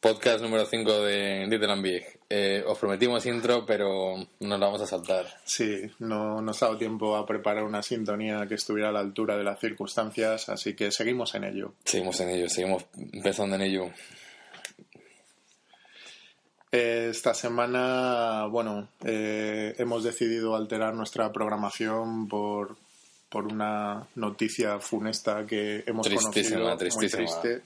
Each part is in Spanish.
Podcast número 5 de Little Big. Eh, os prometimos intro, pero nos la vamos a saltar. Sí, no nos ha dado tiempo a preparar una sintonía que estuviera a la altura de las circunstancias, así que seguimos en ello. Seguimos en ello, seguimos pensando en ello. Esta semana, bueno, eh, hemos decidido alterar nuestra programación por, por una noticia funesta que hemos Tristísima, conocido. tristísima. Muy triste.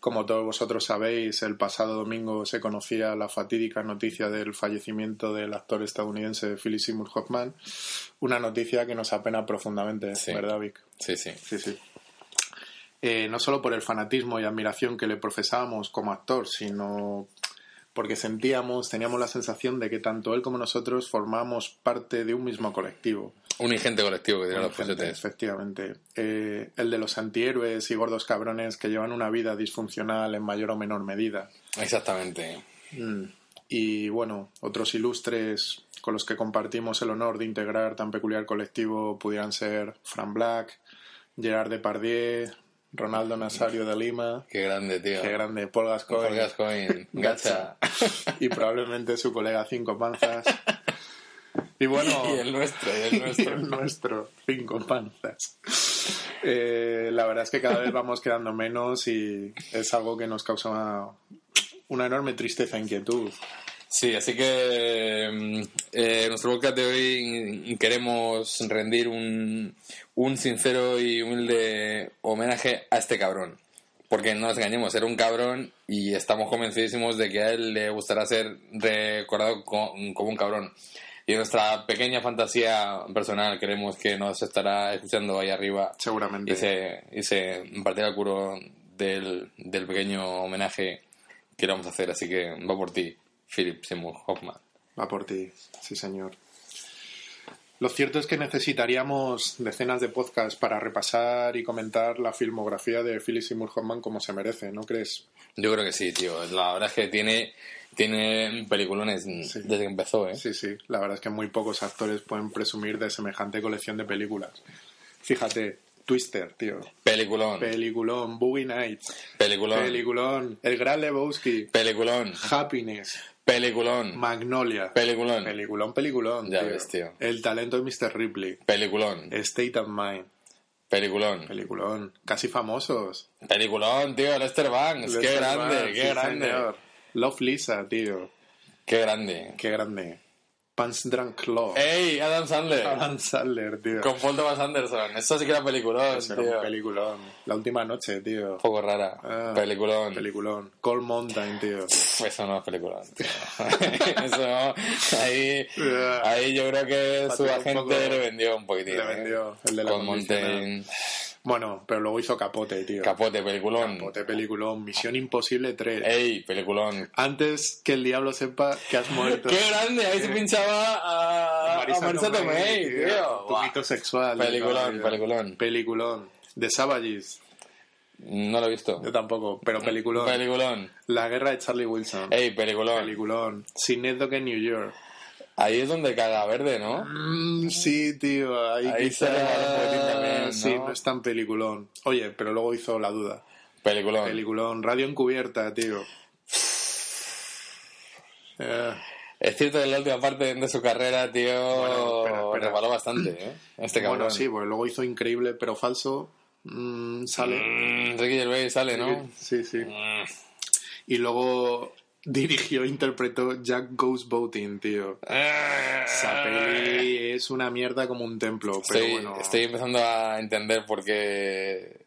Como todos vosotros sabéis, el pasado domingo se conocía la fatídica noticia del fallecimiento del actor estadounidense Philip Seymour Hoffman. Una noticia que nos apena profundamente, Sí. ¿verdad, Vic? Sí, sí. Sí, sí. Eh, no solo por el fanatismo y admiración que le profesábamos como actor, sino porque sentíamos, teníamos la sensación de que tanto él como nosotros formábamos parte de un mismo colectivo. Un ingente colectivo que dirán los Gente, efectivamente. Eh, el de los antihéroes y gordos cabrones que llevan una vida disfuncional en mayor o menor medida. Exactamente. Mm. Y bueno, otros ilustres con los que compartimos el honor de integrar tan peculiar colectivo pudieran ser Fran Black, Gerard Depardieu, Ronaldo Nazario de Lima, Qué grande, tío. qué grande, Paul Gascoigne Paul Gascoigne, Gacha. y probablemente su colega Cinco Panzas. Y bueno, Y el nuestro, y el y nuestro. el nuestro, Cinco Panzas. Eh, la verdad es que cada vez vamos quedando menos y es algo que nos causa una, una enorme tristeza e inquietud. Sí, así que mm, eh, en nuestro podcast de hoy queremos rendir un, un sincero y humilde homenaje a este cabrón. Porque no nos engañemos, era un cabrón y estamos convencidísimos de que a él le gustará ser recordado co- como un cabrón. Y en nuestra pequeña fantasía personal queremos que nos estará escuchando ahí arriba Seguramente. y se, y se partirá el culo del, del pequeño homenaje que le vamos a hacer. Así que va por ti, Philip Seymour Hoffman. Va por ti, sí señor. Lo cierto es que necesitaríamos decenas de podcasts para repasar y comentar la filmografía de Philip Seymour Hoffman como se merece, ¿no crees? Yo creo que sí, tío. La verdad es que tiene, tiene peliculones desde que empezó, ¿eh? Sí, sí. La verdad es que muy pocos actores pueden presumir de semejante colección de películas. Fíjate, Twister, tío. Peliculón, Peliculón, Boogie Nights. peliculón, Peliculón, El Gran Lebowski. peliculón, Happiness. peliculón, Magnolia. peliculón, Peliculón, peliculón. Ya ves, tío. El talento de Mr. Ripley. peliculón, State of Mind. peliculón, Peliculón. Casi famosos. peliculón, tío. Lester Banks, qué Lester grande, Banks, qué sí, grande, señor. Love Lisa, tío. qué grande. Qué grande. Pants Drunk Love. ¡Ey, Adam Sandler! Adam Sandler, tío. Con Paul Thomas Anderson. Eso sí que era peliculón, era tío. un peliculón. La última noche, tío. Un poco rara. Ah, peliculón. Peliculón. Cold Mountain, tío. Eso no es peliculón. tío. Eso no. Ahí, ahí yo creo que su agente poco- le vendió un poquitín. Le ¿eh? vendió el de la condicional. Mountain. Bueno, pero luego hizo Capote, tío. Capote, peliculón. Capote, peliculón. Misión Imposible 3. Ey, peliculón. Antes que el diablo sepa que has muerto. ¡Qué grande! Ahí se pinchaba a, a Marisa Tomei, tío. Tu Buah. mito sexual. Peliculón, tío. peliculón. Peliculón. The Savages. No lo he visto. Yo tampoco, pero peliculón. Peliculón. La guerra de Charlie Wilson. Ey, peliculón. Peliculón. Synecdoche en New York. Ahí es donde caga verde, ¿no? Mm, sí, tío. Ahí, Ahí quizá- sale. Sí, no es tan peliculón. Oye, pero luego hizo La Duda. Peliculón. Peliculón. Radio encubierta, tío. Eh, Es cierto que en la última parte de su carrera, tío, Bueno, espera, espera. rebaló bastante, ¿eh? Este cabrón. bueno, sí, pues luego hizo Increíble pero falso. Mm, sale. Mm, Ricky Gervais sale, ¿no? Sí, sí. Mm. Y luego dirigió e interpretó Jack Goes Boating, tío. Esa peli es una mierda como un templo, pero Estoy, bueno. estoy empezando a entender por qué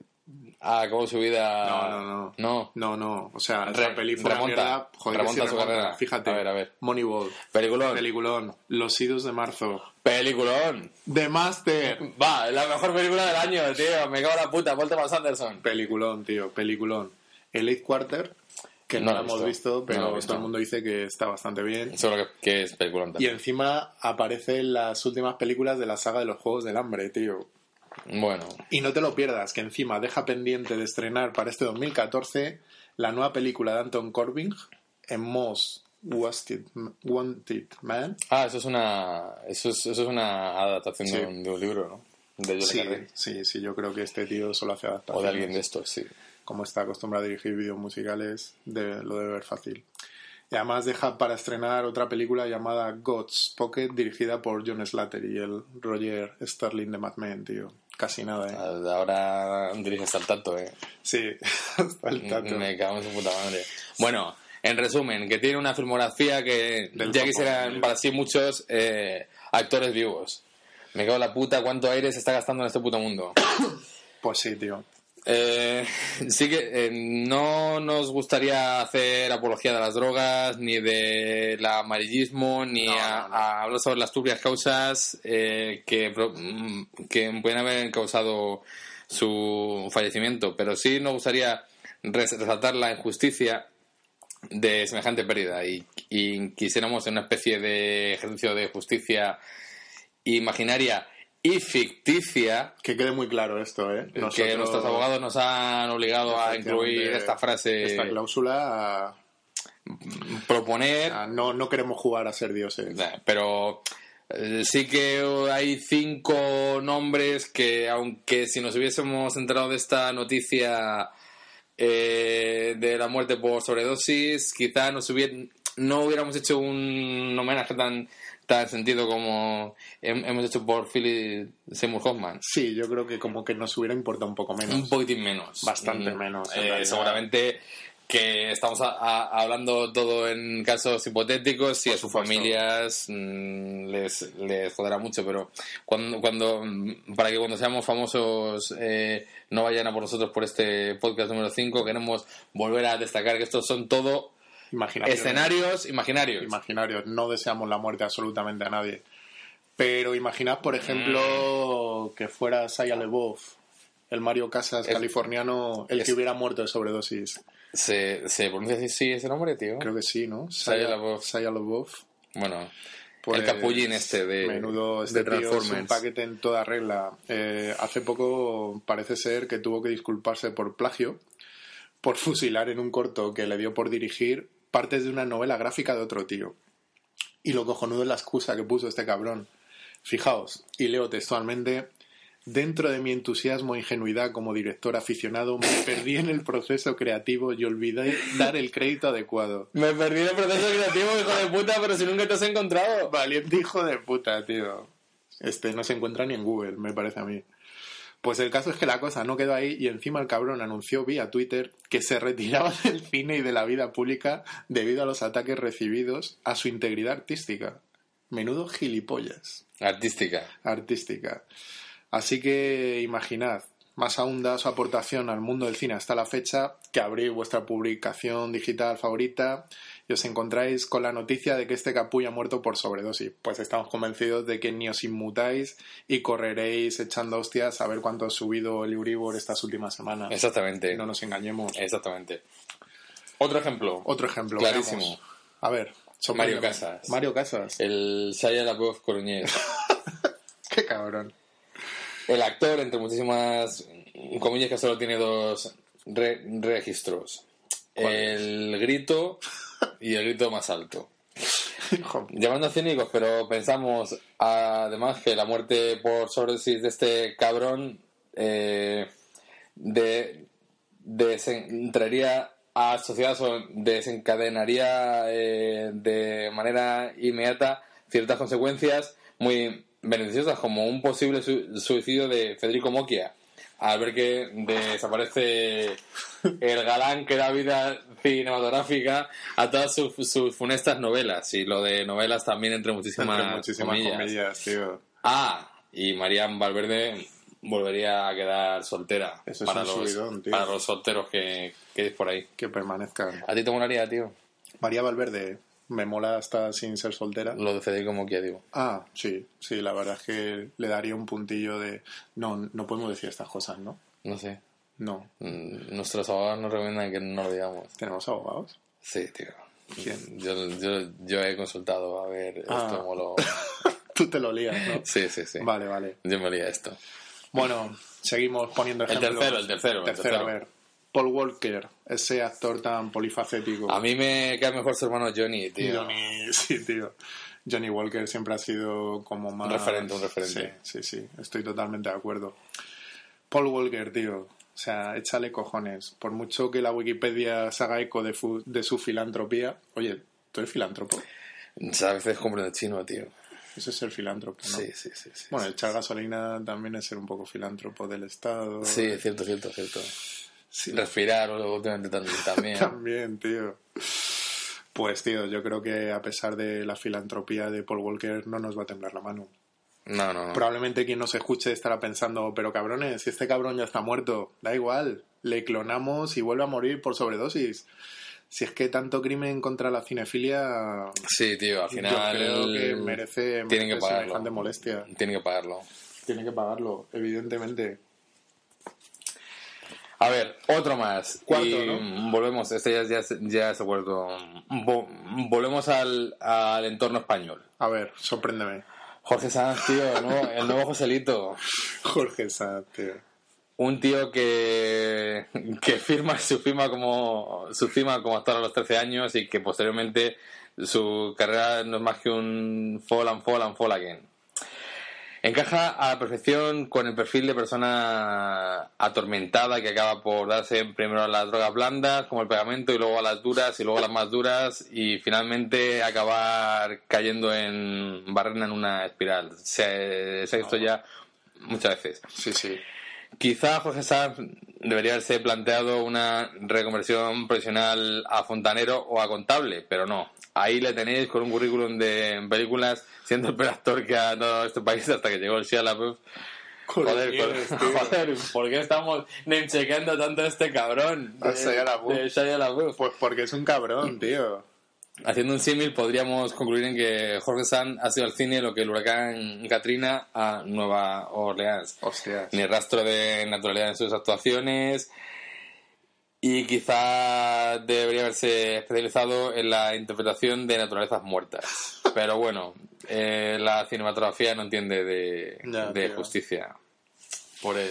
ha acabado su vida. No, no, no. No. No, no. O sea, Re- esa peli fue una remonta. mierda. Joder, Remonta sí su carrera. Fíjate. A ver, a ver. Moneyball. Peliculón. Peliculón. Los idos de marzo. Peliculón. The Master. Va, es la mejor película del año, tío. Me cago en la puta. Paul Thomas Anderson. Peliculón, tío. Peliculón. El Eighth Quarter, que no, No he hemos visto. pero No visto. todo el mundo dice que está bastante bien. Seguro que, que es peliculón Y encima aparece en las últimas películas de la saga de los Juegos del Hambre, tío. Bueno. Y no te lo pierdas, que encima deja pendiente de estrenar para este 2014 la nueva película de Anton Corbijn en Most Wanted, Wanted Man. Ah, eso es una. Eso es, eso es una adaptación de, Sí. un, de un libro, ¿no? De Sí, sí, sí, yo creo que este tío solo hace O adaptaciones. de alguien de estos, sí. Como está acostumbrado a dirigir vídeos musicales, de, lo debe ver fácil. Y además deja para estrenar otra película llamada God's Pocket, dirigida por John Slater y el Roger Sterling de Mad Men, tío. Casi nada, ¿eh? Ahora diriges al tanto, ¿eh? Sí, hasta el tanto. Me cago en su puta madre. Bueno, en resumen, que tiene una filmografía que Del ya quisieran para sí muchos eh, actores vivos. Me cago en la puta cuánto aire se está gastando en este puto mundo. Pues sí, tío. Eh, sí que eh, no nos gustaría hacer apología de las drogas, ni del amarillismo, ni No, a, no, no. a hablar sobre las turbias causas eh, que, mm, que pueden haber causado su fallecimiento. Pero sí nos gustaría res- resaltar la injusticia de semejante pérdida y, y quisiéramos en una especie de ejercicio de justicia imaginaria y ficticia Que quede muy claro esto, ¿eh? que nuestros abogados nos han obligado a incluir esta frase, Esta cláusula a- proponer, a no, no queremos jugar a ser dioses. pero eh, sí que hay cinco nombres que, aunque si nos hubiésemos enterado de esta noticia eh, de la muerte por sobredosis, quizá nos hubiera- no hubiéramos hecho un homenaje tan tan sentido como hem- hemos hecho por Philip Seymour Hoffman. Sí, yo creo que como que nos hubiera importado un poco menos. Un poquitín menos. Bastante Mm, menos, en eh, seguramente que estamos a- a- hablando todo en casos hipotéticos y a sus familias mm, les, les joderá mucho, pero cuando, cuando mm, para que cuando seamos famosos eh, no vayan a por nosotros por este podcast número 5, queremos volver a destacar que estos son todo Escenarios imaginarios. Imaginarios. No deseamos la muerte absolutamente a nadie. Pero imaginad, por ejemplo, que fuera Shia LaBeouf, el Mario Casas Es- californiano, el es- que hubiera muerto de sobredosis. ¿Se, ¿Se pronuncia así ese nombre, tío? Creo que sí, ¿no? Shia LaBeouf. Shia LaBeouf. Bueno, Pues, el capullín este de, menudo este de tío es un Transformers. paquete en toda regla. Eh, hace poco parece ser que tuvo que disculparse por plagio por fusilar en un corto que le dio por dirigir partes de una novela gráfica de otro tío. Y lo cojonudo es la excusa que puso este cabrón. Fijaos, y leo textualmente, dentro de mi entusiasmo e ingenuidad como director aficionado, me perdí en el proceso creativo y olvidé dar el crédito adecuado. Me perdí en el proceso creativo, hijo de puta, pero si nunca te has encontrado. Valiente hijo de puta, tío. Este no se encuentra ni en Google, me parece a mí. Pues el caso es que la cosa no quedó ahí y encima el cabrón anunció vía Twitter que se retiraba del cine y de la vida pública debido a los ataques recibidos a su integridad artística. Menudo gilipollas Artística. artística. Así que imaginad, más aún da su aportación al mundo del cine hasta la fecha, que abrís vuestra publicación digital favorita y os encontráis con la noticia de que este capullo ha muerto por sobredosis. Pues estamos convencidos de que ni os inmutáis y correréis echando hostias a ver cuánto ha subido el Euribor estas últimas semanas. Exactamente. No nos engañemos. Exactamente. Otro ejemplo. Otro ejemplo. Clarísimo. veamos. A ver. Mario. Casas. Mario Casas. El Shia LaBeouf coruñés. Qué cabrón. El actor, entre muchísimas comillas, que solo tiene dos re- registros. El grito y el grito más alto. Llamando cínicos, pero pensamos además que la muerte por sobredosis de este cabrón eh, de, desen- entraría a sociedad o desencadenaría eh, de manera inmediata ciertas consecuencias muy beneficiosas, como un posible su- suicidio de Federico Mocchia, al ver que desaparece el galán que da vida cinematográfica a todas sus, sus funestas novelas, y lo de novelas también entre muchísimas, entre muchísimas comillas. comillas, tío. Ah, y Marian Valverde volvería a quedar soltera Eso es para, un los, subidón, tío. para los solteros que, que por ahí. Que permanezcan. ¿A ti te molaría, tío? María Valverde, me mola hasta sin ser soltera. Lo de Federico Moquia, digo. Ah, sí, sí, la verdad es que le daría un puntillo de... No, no podemos decir estas cosas, ¿no? No sé. No. Mm, Nuestros abogados nos recomiendan que no lo digamos. ¿Tenemos abogados? Sí, tío. ¿Quién? Yo, yo, yo he consultado a ver Ah. esto como lo... Tú te lo lías, ¿no? Sí, sí, sí. Vale, vale. Yo me olía esto. Bueno, seguimos poniendo El tercero, el tercero, el Tercero, tercero. a ver. Paul Walker, ese actor tan polifacético. A mí me cae mejor su hermano Johnny, tío. Johnny, sí, tío. Johnny Walker siempre ha sido como más... Un referente, un referente. Sí, sí, sí, estoy totalmente de acuerdo. Paul Walker, tío. Sea, échale cojones. Por mucho que la Wikipedia se haga eco de, fu- de su filantropía. Oye, ¿tú eres filántropo? A veces compro de chino, tío. Eso es ser filántropo, ¿no? Sí, sí, sí. sí. Bueno, echar gasolina también es ser un poco filántropo del Estado. Sí, es cierto, cierto, cierto. Respirar últimamente también. también. También, tío. Pues, tío, yo creo que a pesar de la filantropía de Paul Walker, no nos va a temblar la mano. No, no, no. Probablemente quien nos escuche estará pensando, pero cabrones, si este cabrón ya está muerto, da igual, le clonamos y vuelve a morir por sobredosis. Si es que tanto crimen contra la cinefilia, Sí, tío, al final. yo creo que merece, Tienen que merece pagarlo. semejante molestia. Tienen que pagarlo. Tiene que pagarlo, evidentemente. A ver, otro más. Cuarto, y ¿no? volvemos, este ya, ya, se- ya se ha vuelto. vo- volvemos al, al entorno español. A ver, sorpréndeme. Jorge Sanz, tío, ¿no? el nuevo Joselito. Jorge Sanz, tío. Un tío que, que firma su firma como su firma como actor a los 13 años y que posteriormente su carrera no es más que un fall and fall and fall again. Encaja a la perfección con el perfil de persona atormentada que acaba por darse primero a las drogas blandas, como el pegamento, y luego a las duras, y luego a las más duras, y finalmente acabar cayendo en barrena en una espiral. Se, se ha visto ya muchas veces. Sí, sí. Quizá Jorge Sanz debería haberse planteado una reconversión profesional a fontanero o a contable, pero no. Ahí le tenéis con un currículum de películas, siendo el peor actor que ha dado este país hasta que llegó el Shia LaBeouf. Joder, Joder, joder, ¿por qué estamos name-chequeando tanto a este cabrón? LaBeouf. de Shia LaBeouf? Pues porque es un cabrón, tío. Haciendo un símil, podríamos concluir en que Jorge Sanz ha sido al cine lo que el huracán Katrina a Nueva Orleans. Hostias. ni rastro de naturalidad en sus actuaciones y quizá debería haberse especializado en la interpretación de naturalezas muertas. Pero bueno, eh, la cinematografía no entiende de, Ya, de tío. justicia. Por el...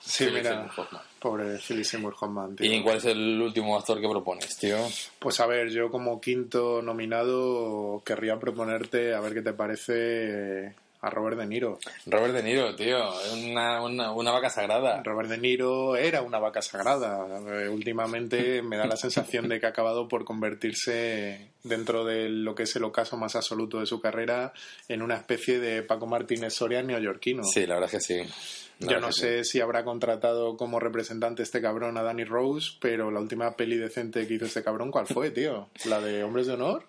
Sí, Philip mira. Pobre Philip Seymour Hoffman, tío. ¿Y cuál es el último actor que propones, tío? Pues a ver, yo como quinto nominado querría proponerte, a ver qué te parece, a Robert De Niro. Robert De Niro, tío. Una, una, una vaca sagrada. Robert De Niro era una vaca sagrada. Eh, últimamente me da la sensación de que ha acabado por convertirse dentro de lo que es el ocaso más absoluto de su carrera en una especie de Paco Martínez Soria neoyorquino. Sí, la verdad es que sí. La Yo no sí. sé si habrá contratado como representante este cabrón a Danny Rose, pero la última peli decente que hizo este cabrón, ¿cuál fue, tío? ¿La de Hombres de Honor?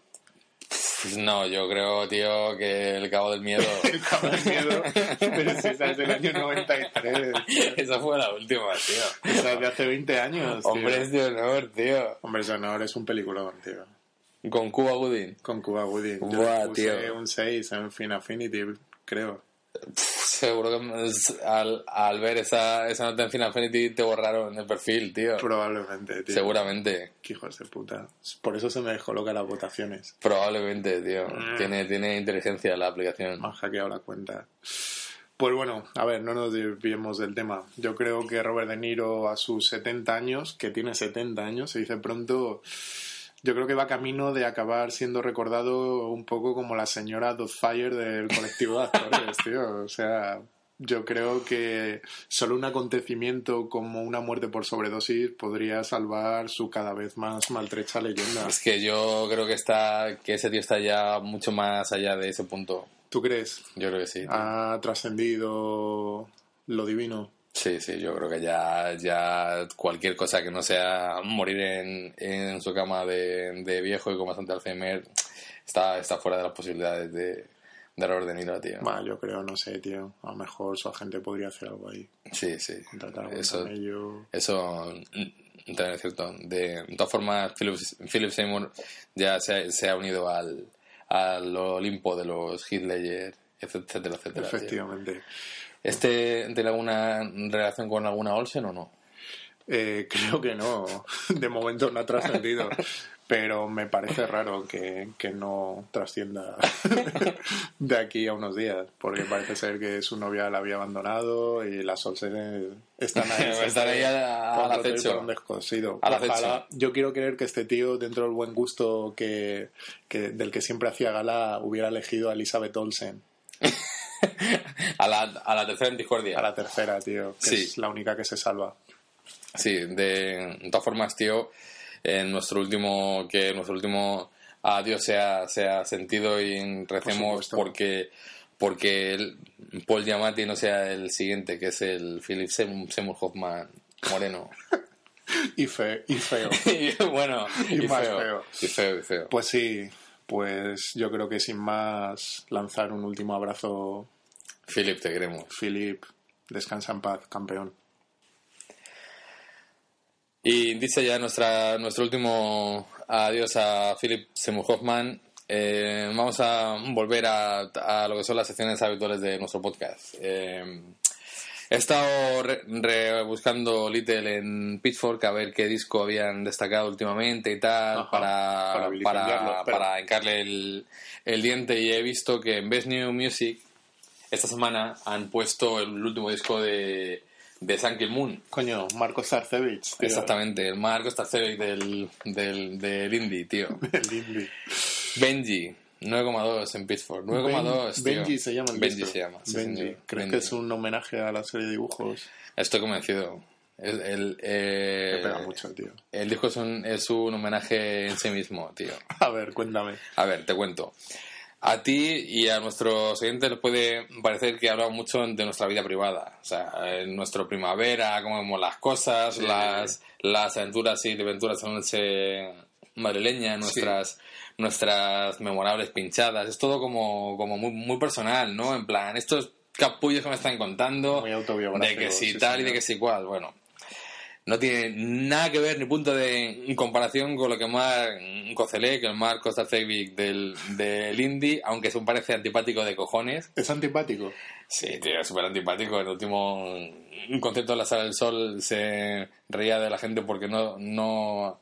No, yo creo, tío, que el cabo del miedo... El cabrón miedo, pero si esa es del año 93. Esa fue la última, tío. Esa es de hace 20 años. tío. Hombres de honor, tío. Hombres de Honor es un peliculón, tío. Con Cuba Gooding. Con Cuba Gooding. Yo Buah, puse tío. un 6 en Fin Affinity, creo. Seguro que es- al, al ver esa, esa nota en Final Fantasy te borraron el perfil, tío. Probablemente, tío. Seguramente. Qué hijos de puta. Por eso se me descolocan las votaciones. Probablemente, tío. Mm. Tiene, tiene inteligencia la aplicación. Me han hackeado la cuenta. Pues bueno, a ver, no nos desviemos del tema. Yo creo que Robert De Niro a sus 70 años, que tiene 70 años, se dice pronto, yo creo que va camino de acabar siendo recordado un poco como la señora Dothfire del colectivo de actores, tío. O sea, yo creo que solo un acontecimiento como una muerte por sobredosis podría salvar su cada vez más maltrecha leyenda. Es que yo creo que está que ese tío está ya mucho más allá de ese punto. ¿Tú crees? Yo creo que sí. tío. ¿Ha trascendido lo divino? Sí, sí, yo creo que ya, ya cualquier cosa que no sea morir en, en su cama de, de viejo y con bastante Alzheimer está, está fuera de las posibilidades de, de Robert De Niro, tío. Bah, yo creo, no sé, tío. A lo mejor su agente podría hacer algo ahí. Sí, sí. Eso, eso mm, también es cierto. De, de todas formas, Philip, Philip Seymour ya se, ha- se ha unido al, al Olimpo de los Ledger, etcétera, etcétera. tío. ¿Este tiene alguna relación con alguna Olsen o no? Eh, creo que no. De momento no ha trascendido. Pero me parece raro que, que no trascienda de aquí a unos días. Porque parece ser que su novia la había abandonado y las Olsen están ahí. Están ahí acecho. por un descosido. Yo quiero creer que este tío, dentro del buen gusto que, que del que siempre hacía gala, hubiera elegido a Elizabeth Olsen. a, la, a la tercera en discordia. A la tercera, tío. Que Sí. es la única que se salva. Sí, de, de todas formas, tío, en nuestro último, que nuestro último adiós sea, sea sentido y recemos porque porque el Paul Giamatti no sea el siguiente, que es el Philip Seymour Hoffman moreno. Y, fe- y feo. y bueno, Y y, más feo, feo. Y feo, y feo. Pues sí, pues yo creo que sin más lanzar un último abrazo, Philip, te queremos. Philip, descansa en paz, campeón. Y dice ya nuestra, nuestro último adiós a Philip Seymour Hoffman. eh, vamos a volver a, a lo que son las secciones habituales de nuestro podcast. Eh, he estado re- rebuscando Little en Pitchfork a ver qué disco habían destacado últimamente y tal Ajá, para, para para, hincarle el, el diente y he visto que en Best New Music esta semana han puesto el último disco de, de Sun Kill Moon. Coño, Marco Zarcevich, tío. Exactamente, el Marco Starcevic del, del, del indie, tío. El indie. Benji, 9,2 en Pittsburgh. 9,2, tío. Benji se llama el Benji disco. se llama. sí, Benji. señor. ¿Crees Benji. que es un homenaje a la serie de dibujos? Estoy convencido. El, el, eh, pega mucho, tío. el disco es un, es un homenaje en sí mismo, tío. A ver, cuéntame. A ver, te cuento. A ti y a nuestros oyentes les puede parecer que hablamos mucho de nuestra vida privada. O sea, en nuestro primavera, cómo vemos las cosas, Sí. las, las aventuras y desventuras en noche madrileña, nuestras, nuestras memorables pinchadas. Es todo como, como muy, muy personal, ¿no? En plan, estos capullos que me están contando Muy de que si sí, tal y de que si cual. Bueno, no tiene nada que ver ni punto de comparación con lo que Mark Cocelé, que el Mark Kostacevic del, del indie, aunque es un parece antipático de cojones. ¿Es antipático? Sí, tío, es súper antipático. El último concierto de la Sala del Sol se reía de la gente porque no, no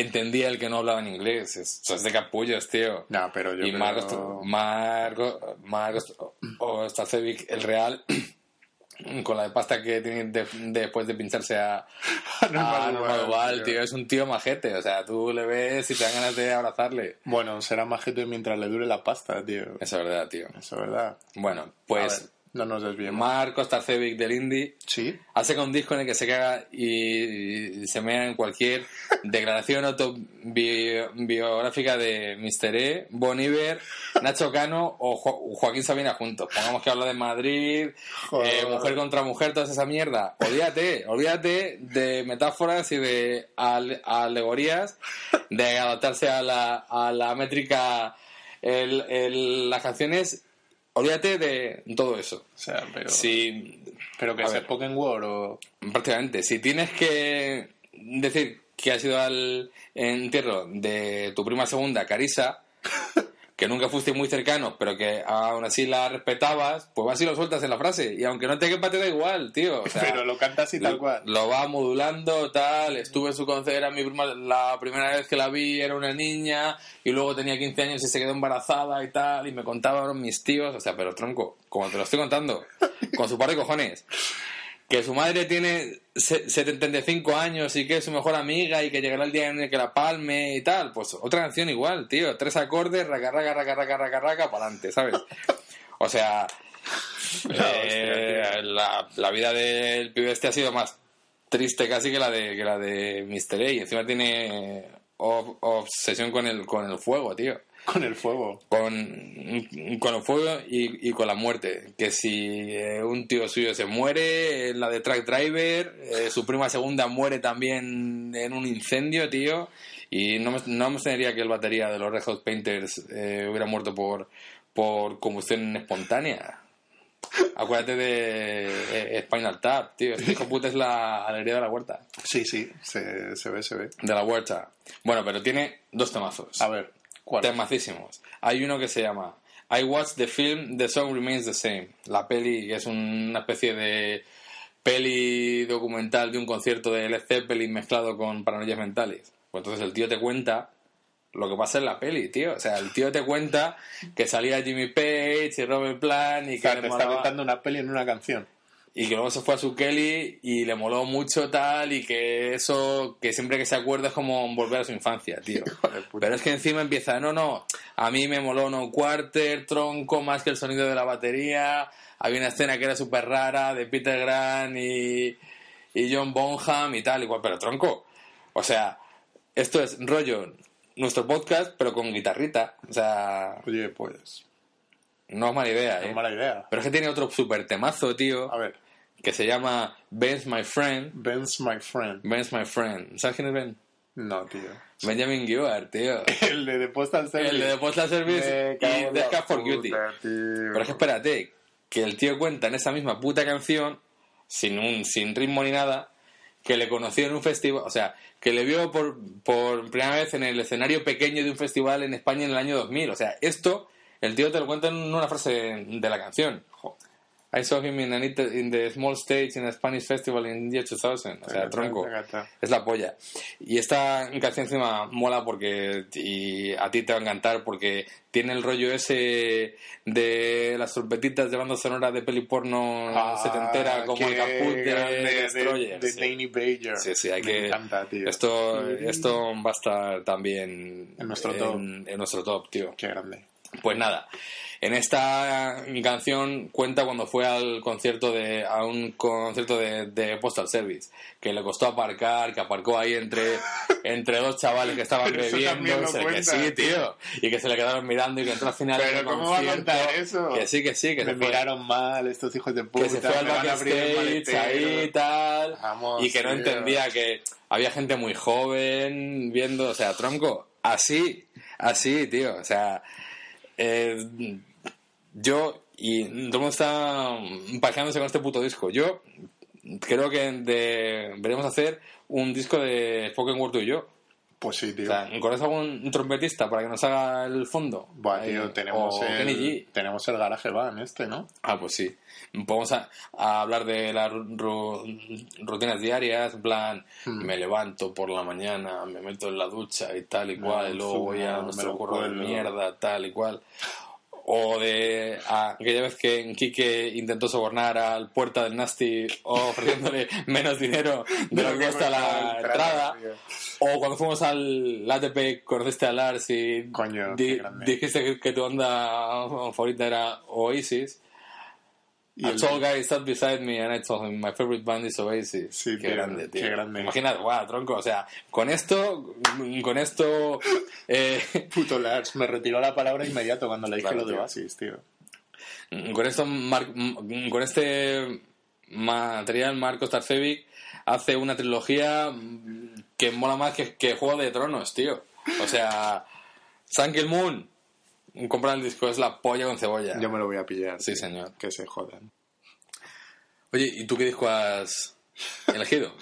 entendía el que no hablaba en inglés. Eso es de capullos, tío. No, pero yo y creo- Marcos, Marcos, Marcos Ostacevic, el real, con la de pasta que tiene de- después de pincharse a, a Norma Duval, tío, es un tío majete. O sea, tú le ves y te dan ganas de abrazarle. Bueno, será majete mientras le dure la pasta, tío. Eso es verdad, tío. Eso es verdad. Bueno, A pues no nos desviemos. Marcos Tarcevic del Indie Sí. ha sacado un disco en el que se caga y, y se mea en cualquier declaración autobiográfica de Mr. E, Bon Iver, Nacho Cano o Jo- Joaquín Sabina juntos. Pongamos que habla de Madrid, eh, mujer contra mujer, toda esa mierda. Olvídate, olvídate de metáforas y de ale- alegorías, de adaptarse a la, a la métrica, el- el- las canciones. Olvídate de todo eso. O sea, pero... Si Pero que A se ver. Spoken Word o... Prácticamente. Si tienes que decir que has ido al entierro de tu prima segunda, Carisa, que nunca fuiste muy cercano, pero que aún así la respetabas, pues vas y lo sueltas en la frase. Y aunque no te quepa, te da igual, tío. O sea, pero lo canta así tal cual. Lo va modulando, tal. Estuve en su concierto, era mi prima, la primera vez que la vi era una niña, y luego tenía 15 años y se quedó embarazada y tal, y me contaban mis tíos, o sea, pero tronco, como te lo estoy contando, con su par de cojones. Que su madre tiene 75 años y que es su mejor amiga y que llegará el día en el que la palme y tal. Pues otra canción igual, tío. Tres acordes, raca, raca, raca, raca, raca, raca, para adelante, ¿sabes? O sea, eh, hostia, la, la vida del pibe este ha sido más triste casi que la de que la de Mr. A. Y encima tiene ob- obsesión con el, con el fuego, tío. Con el fuego. Con, con el fuego y, y con la muerte. Que si eh, un tío suyo se muere, la de Track Driver, eh, su prima segunda muere también en un incendio, tío. Y no me, no me extrañaría que el batería de los Red Hot Painters eh, hubiera muerto por, por combustión espontánea. Acuérdate de eh, Spinal Tap, tío. Este hijo puta es la alegría de la huerta. Sí, sí, se, se ve, se ve. De la huerta. Bueno, pero tiene dos temazos. A ver, ¿cuál? Temacísimos. Hay uno que se llama I Watched the Film, The Song Remains the Same. La peli es una especie de peli documental de un concierto de Led Zeppelin mezclado con paranoias mentales. Pues entonces el tío te cuenta lo que pasa en la peli, tío. O sea, el tío te cuenta que salía Jimmy Page y Robert Plant y O que, sea, le te está molaba- contando una peli en una canción. Y que luego se fue a su Kelly y le moló mucho tal y que eso, que siempre que se acuerda es como volver a su infancia, tío. Pero es que encima empieza, no, no, a mí me moló No Quarter, tronco, más que el sonido de la batería. Había una escena que era súper rara de Peter Grant y, y John Bonham y tal, igual, pero tronco. O sea, esto es rollo nuestro podcast, pero con guitarrita. O sea, Oye, pues. No es mala idea, No ¿eh? es mala idea. Pero es que tiene otro super temazo, tío, A ver, que se llama Ben's My Friend. Ben's my friend. Ben's My Friend. ¿Sabes quién es Ben? No, tío. Benjamin Gewart, tío. El de The Postal Service. El de The Postal Service y The Scar for Cutie. Pero es que espérate, que el tío cuenta en esa misma puta canción, sin un sin ritmo ni nada, que le conoció en un festival, o sea, que le vio por, por primera vez en el escenario pequeño de un festival en España en el año 2000. O sea, esto, el tío te lo cuenta en una frase de la canción. I saw him in, an in the small stage in a Spanish festival in the year 2000. O sea, tronco. Es la polla. Y esta canción encima mola porque y a ti te va a encantar porque tiene el rollo ese de las trompetitas de banda sonora de peli porno Ah, setentera como el caput de. De, de sí. Danny Bayer. Sí, sí, hay Me que... encanta, tío. Esto, esto va a estar también En nuestro top. en- en nuestro top, tío. Qué grande. Pues nada, en esta canción cuenta cuando fue al concierto de a un concierto de, de Postal Service, que le costó aparcar, que aparcó ahí entre entre dos chavales que estaban Pero bebiendo, se- que sí, tío, y que se le quedaron mirando y que entró al final Pero del ¿cómo va a concierto, contar eso? que sí, que sí, que me se fue, miraron mal estos hijos de puta. que se fue al backstage ahí y tal, Vamos, y que no tío. entendía que había gente muy joven viendo, o sea, tronco, así, así, tío, o sea, eh, yo y todo el está pajeándose con este puto disco. Yo creo que de- deberíamos hacer un disco de Spoken Word tú y yo. Pues sí, O tío. sea, ¿conoces algún trompetista para que nos haga el fondo? Buah, tío, Eh, tenemos, o el, tenemos el garaje van este, ¿no? Ah, pues sí. Podemos a, a hablar de las ru- rutinas diarias, en plan, Hmm. me levanto por la mañana, me meto en la ducha y tal y cual, y luego voy a nuestro curro de mierda, tal y cual. O de a- aquella vez que Quique intentó sobornar al puerta del Nasty ofreciéndole menos dinero de lo que cuesta la entrada. O cuando fuimos al ATP, conociste a Lars y Coño, di- dijiste que, que tu banda favorita era Oasis. A el- tall guy sat beside me and I told him my favorite band is Oasis. Sí, qué tío, grande, tío. qué grande. Imagínate, guau, tronco. O sea, con esto, con esto, eh, Puto Lars, me retiró la palabra inmediato cuando le dije Claro, lo de tío. Oasis, tío. con esto, Mar- con este material, Marcos Tarcevic hace una trilogía que mola más que, que Juego de Tronos, tío. O sea, San Kill Moon, comprar el disco es la polla con cebolla. Yo me lo voy a pillar. Sí, tío. señor. Que se jodan. Oye, ¿y tú qué disco has elegido?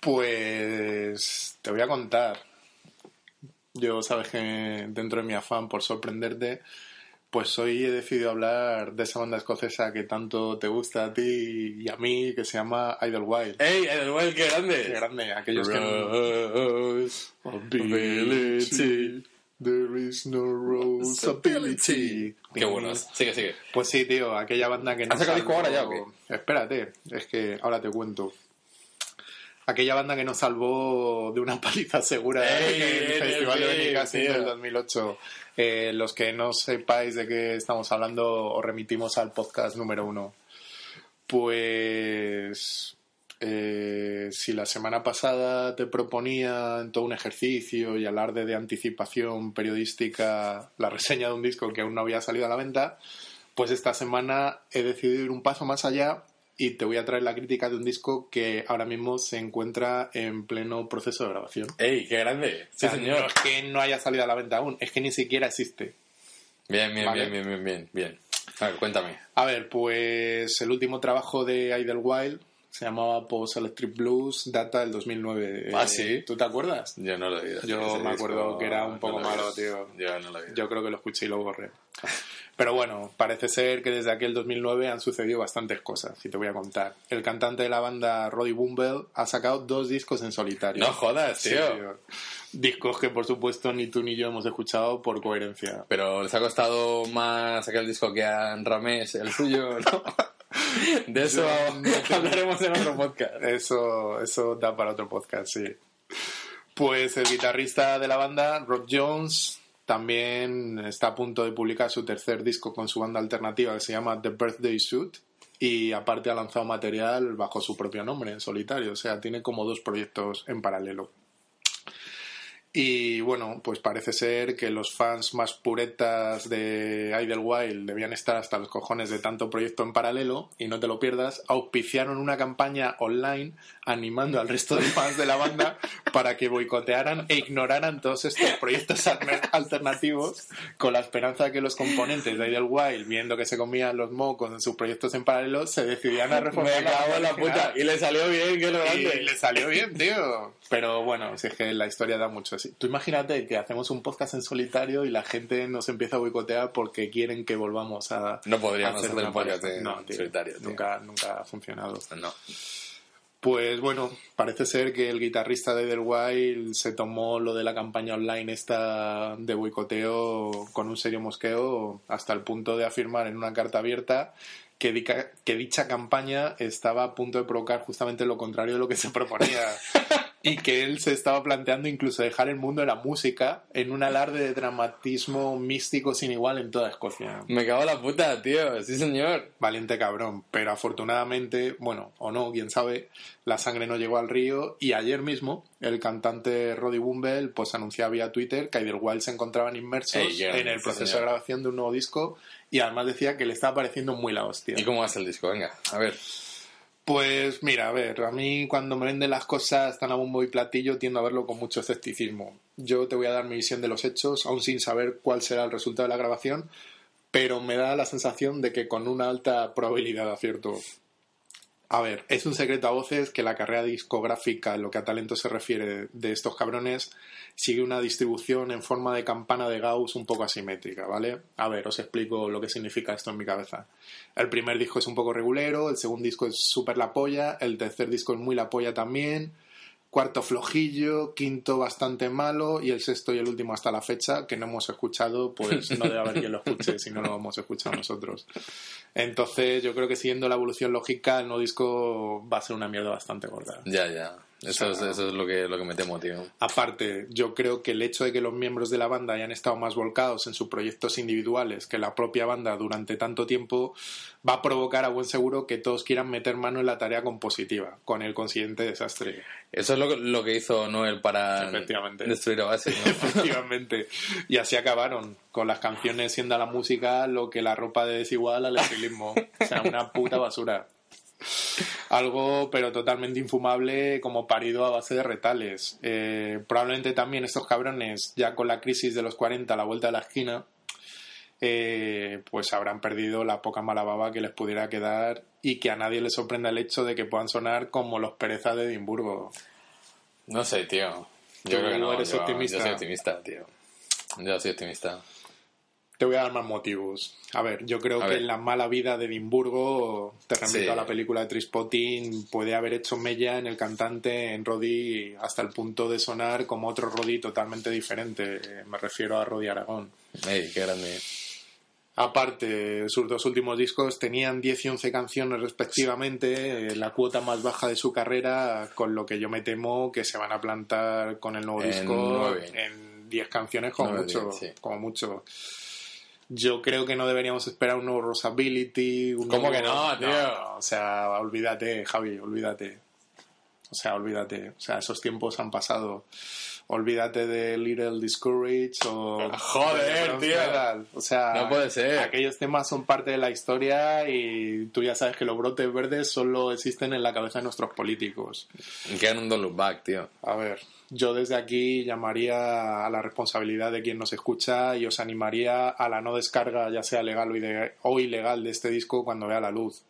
Pues te voy a contar. Yo sabes que dentro de mi afán por sorprenderte, pues hoy he decidido hablar de esa banda escocesa que tanto te gusta a ti y a mí, que se llama Idlewild. ¡Ey, Edelweiss, qué grande! Qué grande, aquellos que... Ability, there is no ability. Qué buenos. Sigue, sigue. Pues sí, tío, aquella banda que no ¿Has sacado disco ahora ya o qué? Espérate, es que ahora te cuento. Aquella banda que nos salvó de una paliza segura Ey, en el Festival de tío. del 2008. Eh, los que no sepáis de qué estamos hablando, os remitimos al podcast número uno. Pues eh, si la semana pasada te proponía en todo un ejercicio y alarde de anticipación periodística la reseña de un disco que aún no había salido a la venta, pues esta semana he decidido ir un paso más allá y te voy a traer la crítica de un disco que ahora mismo se encuentra en pleno proceso de grabación. ¡Ey, qué grande! Sí, O sea, señor. No es que no haya salido a la venta aún, es que ni siquiera existe. Bien, bien, Vale. bien, bien, bien, bien, bien. A ver, cuéntame. A ver, pues el último trabajo de Idlewild se llamaba Post Electric Blues, data del 2009. Ah, Eh, ¿sí? ¿Tú te acuerdas? Yo no lo he oído. Yo me disco acuerdo que era un poco malo, tío. Yo no lo he oído. Yo creo que lo escuché y lo borré. Pero bueno, parece ser que desde aquel 2009 han sucedido bastantes cosas, y te voy a contar. El cantante de la banda, Roddy Bumble, ha sacado dos discos en solitario. No jodas, Sí, tío. tío. Discos que, por supuesto, ni tú ni yo hemos escuchado por coherencia. Pero les ha costado más aquel disco que a Ramés, el suyo, ¿no? De eso no hablaremos en otro podcast. Eso, eso da para otro podcast, sí. Pues el guitarrista de la banda, Rob Jones, también está a punto de publicar su tercer disco con su banda alternativa que se llama The Birthday Suit. y aparte ha lanzado material bajo su propio nombre, en solitario. O sea, tiene como dos proyectos en paralelo. Y bueno, pues parece ser que los fans más puretas de Idlewild debían estar hasta los cojones de tanto proyecto en paralelo, y no te lo pierdas, auspiciaron una campaña online animando al resto de fans de la banda para que boicotearan e ignoraran todos estos proyectos alternativos con la esperanza de que los componentes de Idlewild, viendo que se comían los mocos en sus proyectos en paralelo, se decidían a reformar. Me la puta. Y le salió bien, que lo grande. Y le salió bien, tío. Pero bueno, si es que la historia da mucho Tú imagínate que hacemos un podcast en solitario y la gente nos empieza a boicotear porque quieren que volvamos a. No podríamos hacer, un podcast en solitario. Nunca, nunca ha funcionado. No. Pues bueno, parece ser que el guitarrista de Wild se tomó lo de la campaña online esta de boicoteo con un serio mosqueo hasta el punto de afirmar en una carta abierta que, que dicha campaña estaba a punto de provocar justamente lo contrario de lo que se proponía. y que él se estaba planteando incluso dejar el mundo de la música en un alarde de dramatismo místico sin igual en toda Escocia. Me cago en la puta, tío, sí señor. Valiente cabrón, pero afortunadamente, bueno, o no, quién sabe, la sangre no llegó al río y ayer mismo el cantante Roddy Bumble pues anunciaba vía Twitter que Idlewild se encontraban inmersos en el proceso de grabación de un nuevo disco y además decía que le estaba pareciendo muy la hostia. ¿Y cómo ser el disco? Venga, a ver. Pues mira, a ver, a mí cuando me venden las cosas tan a bombo y platillo tiendo a verlo con mucho escepticismo. Yo te voy a dar mi visión de los hechos, aún sin saber cuál será el resultado de la grabación, pero me da la sensación de que con una alta probabilidad de acierto. A ver, es un secreto a voces que la carrera discográfica, lo que a talento se refiere, de estos cabrones, sigue una distribución en forma de campana de Gauss un poco asimétrica, ¿vale? A ver, os explico lo que significa esto en mi cabeza. El primer disco es un poco regulero, el segundo disco es súper la polla, el tercer disco es muy la polla también, cuarto flojillo, quinto bastante malo y el sexto y el último hasta la fecha que no hemos escuchado, pues no debe haber quien lo escuche si no lo hemos escuchado nosotros. Entonces yo creo que siguiendo la evolución lógica el nuevo disco va a ser una mierda bastante gorda. Ya, ya. Eso, es, eso es lo que, lo que me temo, tío. Aparte, yo creo que el hecho de que los miembros de la banda hayan estado más volcados en sus proyectos individuales que la propia banda durante tanto tiempo va a provocar a buen seguro que todos quieran meter mano en la tarea compositiva, con el consiguiente desastre. Eso es lo que, lo que hizo Noel para destruir Oasis. ¿no? Efectivamente. Y así acabaron, con las canciones siendo la música lo que la ropa de desigual al estilismo. o sea, una puta basura. Algo, pero totalmente infumable, como parido a base de retales. Eh, probablemente también estos cabrones, ya con la crisis de los 40 a la vuelta de la esquina, eh, pues habrán perdido la poca mala baba que les pudiera quedar y que a nadie le sorprenda el hecho de que puedan sonar como los perezas de Edimburgo. No sé, tío. Yo creo que no. Eres optimista. Yo soy optimista, tío. Yo soy optimista. Te voy a dar más motivos. A ver, yo creo que en la mala vida de Edimburgo, te remito a la película de Trispotting, puede haber hecho mella en el cantante, en Roddy, hasta el punto de sonar como otro Roddy totalmente diferente. Me refiero a Roddy Aragón. ¡Ey, qué grande! Aparte, sus dos últimos discos tenían 10 y 11 canciones respectivamente, eh, la cuota más baja de su carrera, con lo que yo me temo que se van a plantar con el nuevo disco en 10 canciones como mucho. Como mucho. Yo creo que no deberíamos esperar un nuevo Rosability. Un ¿Cómo que no, tío? o sea, olvídate, Javi, olvídate. O sea, olvídate. O sea, esos tiempos han pasado. Olvídate de Little Discourage o. Joder, tío. O sea, no puede ser. Aquellos temas son parte de la historia y tú ya sabes que los brotes verdes solo existen en la cabeza de nuestros políticos. Quedan un don't look back, tío. A ver, yo desde aquí llamaría a la responsabilidad de quien nos escucha y os animaría a la no descarga, ya sea legal o ilegal, de este disco cuando vea la luz.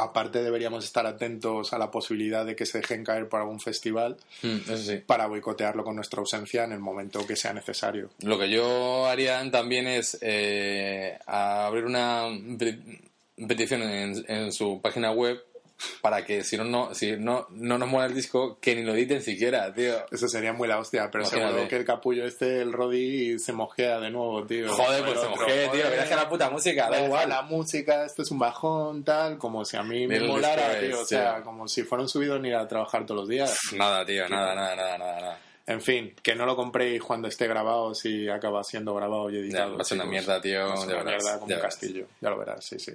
Aparte deberíamos estar atentos a la posibilidad de que se dejen caer por algún festival mm, para boicotearlo con nuestra ausencia en el momento que sea necesario. Lo que yo haría también es eh, abrir una petición en su página web para que si no, no, si no, no nos muera el disco, que ni lo editen siquiera, tío. Eso sería muy la hostia, pero seguro que el capullo este, el Roddy, se mojea de nuevo, tío. Joder, pues se mojea, tío, que la puta música, da igual. La música, esto es un bajón, tal, como si a mí me molara, tío, o sea, como si fuera un subido ni a trabajar todos los días. Nada, tío, nada, nada, nada, nada. En fin, que no lo compréis cuando esté grabado si acaba siendo grabado y editado. va a ser una mierda, tío. Va a ser una mierda como un castillo. Ya lo verás, sí, sí.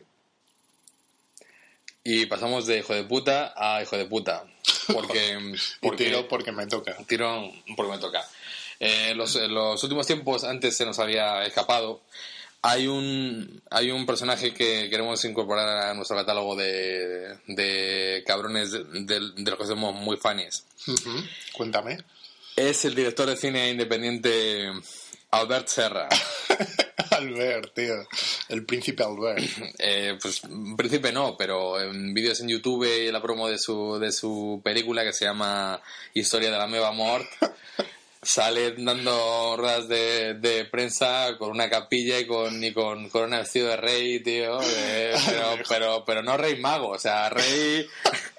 Y pasamos de hijo de puta a hijo de puta. Porque, Y porque tiro porque me toca. tiro porque me toca. Eh, los, en los últimos tiempos, antes se nos había escapado, hay un, hay un personaje que queremos incorporar a nuestro catálogo de, de cabrones de, de- de los que somos muy fans. Ujú. Cuéntame. Es el director de cine independiente Albert Serra. Albert, tío. El príncipe Albert. Eh, pues príncipe no, pero en vídeos en YouTube y la promo de su, de su película que se llama Historia de la Meva Mort, sale dando ruedas de, de prensa con una capilla y con, y con, con un vestido de rey, tío. eh, pero, pero, pero no rey mago, o sea, rey,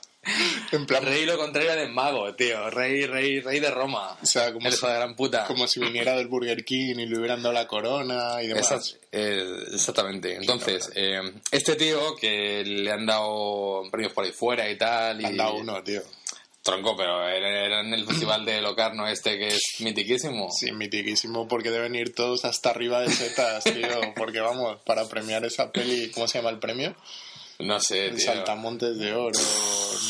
En plan, rey lo contrario de mago, tío. Rey, rey, rey de Roma. o sea, como si, gran puta. como si viniera del Burger King y le hubieran dado la corona y demás. Eh, exactamente. Entonces, eh, este tío que le han dado premios por ahí fuera y tal. Le han dado uno, tío. Tronco, pero era en el festival de Locarno este que es mitiquísimo. Sí, mitiquísimo, porque deben ir todos hasta arriba de setas, tío. Porque vamos, para premiar esa peli, ¿cómo se llama el premio? No sé, El tío. Saltamontes de Oro.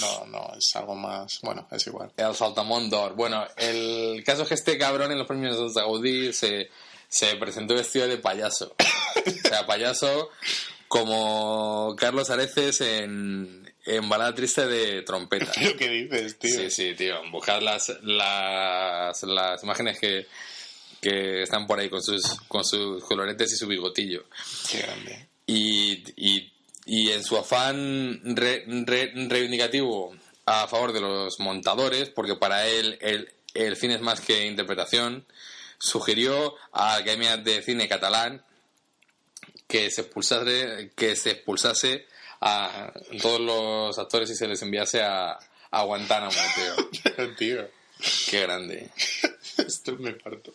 No, no, es algo más. Bueno, es igual. El Saltamont d'Or. Bueno, el caso es que este cabrón en los premios de Gaudí se, se presentó vestido de payaso. O sea, payaso como Carlos Areces en, en Balada Triste de Trompeta. ¿Pero qué dices, tío? Sí, sí, tío. Buscad las, las, las imágenes que, que están por ahí con sus, con sus coloretes y su bigotillo. Qué grande. Y, y, y en su afán re- re- reivindicativo a favor de los montadores, porque para él el, el cine es más que interpretación, sugirió a la Academia de Cine Catalán que se expulsase, que se expulsase a todos los actores y se les enviase a, a Guantánamo, tío. Tío, Qué grande. esto me parto.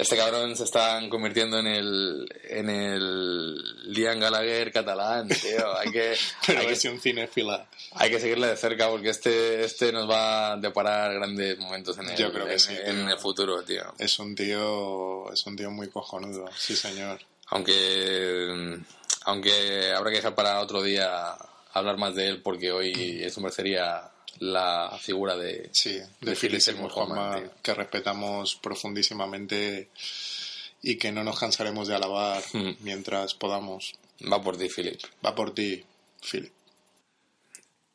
Este cabrón se están convirtiendo en el en el Liam Gallagher catalán, tío. Hay que, Pero hay que, cinéfila. hay que seguirle de cerca porque este este nos va a deparar grandes momentos en el, Yo creo que en, sí, en tío. el futuro, tío. Es un tío, es un tío muy cojonudo, sí señor. Aunque aunque habrá que dejar para otro día hablar más de él porque hoy eso merecería la figura de Sí, de de Philip Seymour Hoffman, que respetamos profundísimamente y que no nos cansaremos de alabar Mm. mientras podamos. Va por ti, Philip. Va por ti, Philip.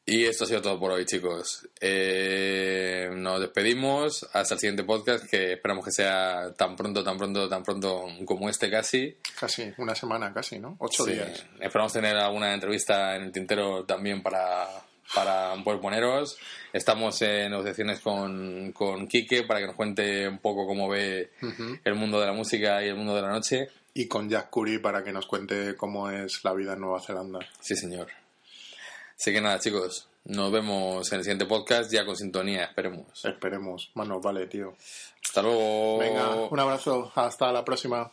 Y esto ha sido todo por hoy, chicos. Eh, nos despedimos hasta el siguiente podcast, que esperamos que sea tan pronto, tan pronto, tan pronto como este casi. Casi, una semana casi, ¿no? Ocho Sí. días. Esperamos tener alguna entrevista en el tintero también para, para poder poneros. Estamos en negociaciones con, con Quique para que nos cuente un poco cómo ve el mundo de la música y el mundo de la noche. Y con Jack Curry para que nos cuente cómo es la vida en Nueva Zelanda. Sí, señor. Así que nada, chicos. Nos vemos en el siguiente podcast ya con sintonía, esperemos. Esperemos. Manos, vale, tío. Hasta luego. Venga, un abrazo. Hasta la próxima.